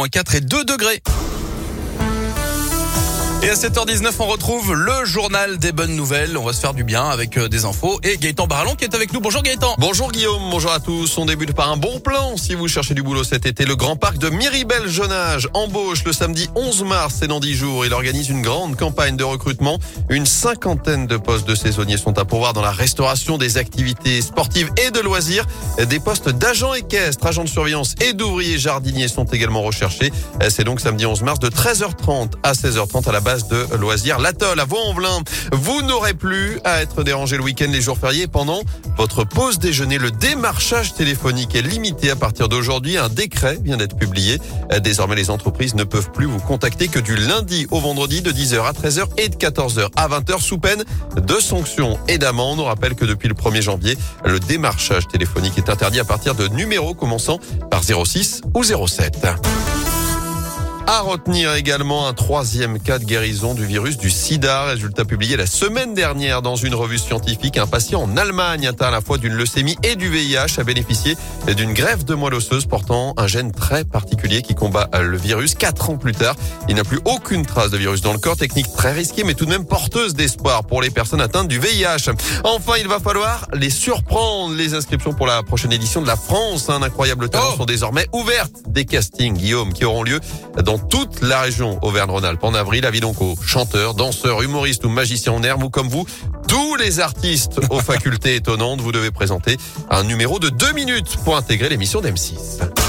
moins 4 et 2 degrés. Et à 7h19, on retrouve le journal des bonnes nouvelles. On va se faire du bien avec euh, des infos et Gaëtan Barallon qui est avec nous. Bonjour Gaëtan. Bonjour Guillaume, bonjour à tous. On débute par un bon plan si vous cherchez du boulot cet été. Le grand parc de Miribel Jeune Âge embauche le samedi 11 mars, c'est dans 10 jours. Il organise une grande campagne de recrutement. Une cinquantaine de postes de saisonniers sont à pourvoir dans la restauration des activités sportives et de loisirs. Des postes d'agents équestres, agents de surveillance et d'ouvriers jardiniers sont également recherchés. C'est donc samedi 11 mars de 13h30 à 16h30 à la base de loisirs L'Atoll à Vaux-en-Velin. Vous n'aurez plus à être dérangé le week-end, les jours fériés pendant votre pause déjeuner. Le démarchage téléphonique est limité à partir d'aujourd'hui. Un décret vient d'être publié. Désormais, les entreprises ne peuvent plus vous contacter que du lundi au vendredi de 10h à 13h et de 14h à 20h sous peine de sanctions et d'amendes. On rappelle que depuis le 1er janvier, le démarchage téléphonique est interdit à partir de numéros commençant par 06 ou 07. À retenir également un troisième cas de guérison du virus du sida. Résultat publié la semaine dernière dans une revue scientifique. Un patient en Allemagne atteint à la fois d'une leucémie et du VIH a bénéficié d'une greffe de moelle osseuse portant un gène très particulier qui combat le virus. Quatre ans plus tard, il n'a plus aucune trace de virus dans le corps. Technique très risquée mais tout de même porteuse d'espoir pour les personnes atteintes du VIH. Enfin, il va falloir les surprendre. Les inscriptions pour la prochaine édition de la France, un incroyable talent, oh sont désormais ouvertes. Des castings, Guillaume, qui auront lieu dans toute la région Auvergne-Rhône-Alpes en avril. Donc aux chanteurs, danseurs, humoristes ou magiciens en herbe ou comme vous, tous les artistes aux facultés étonnantes, vous devez présenter un numéro de deux minutes pour intégrer l'émission d'M6.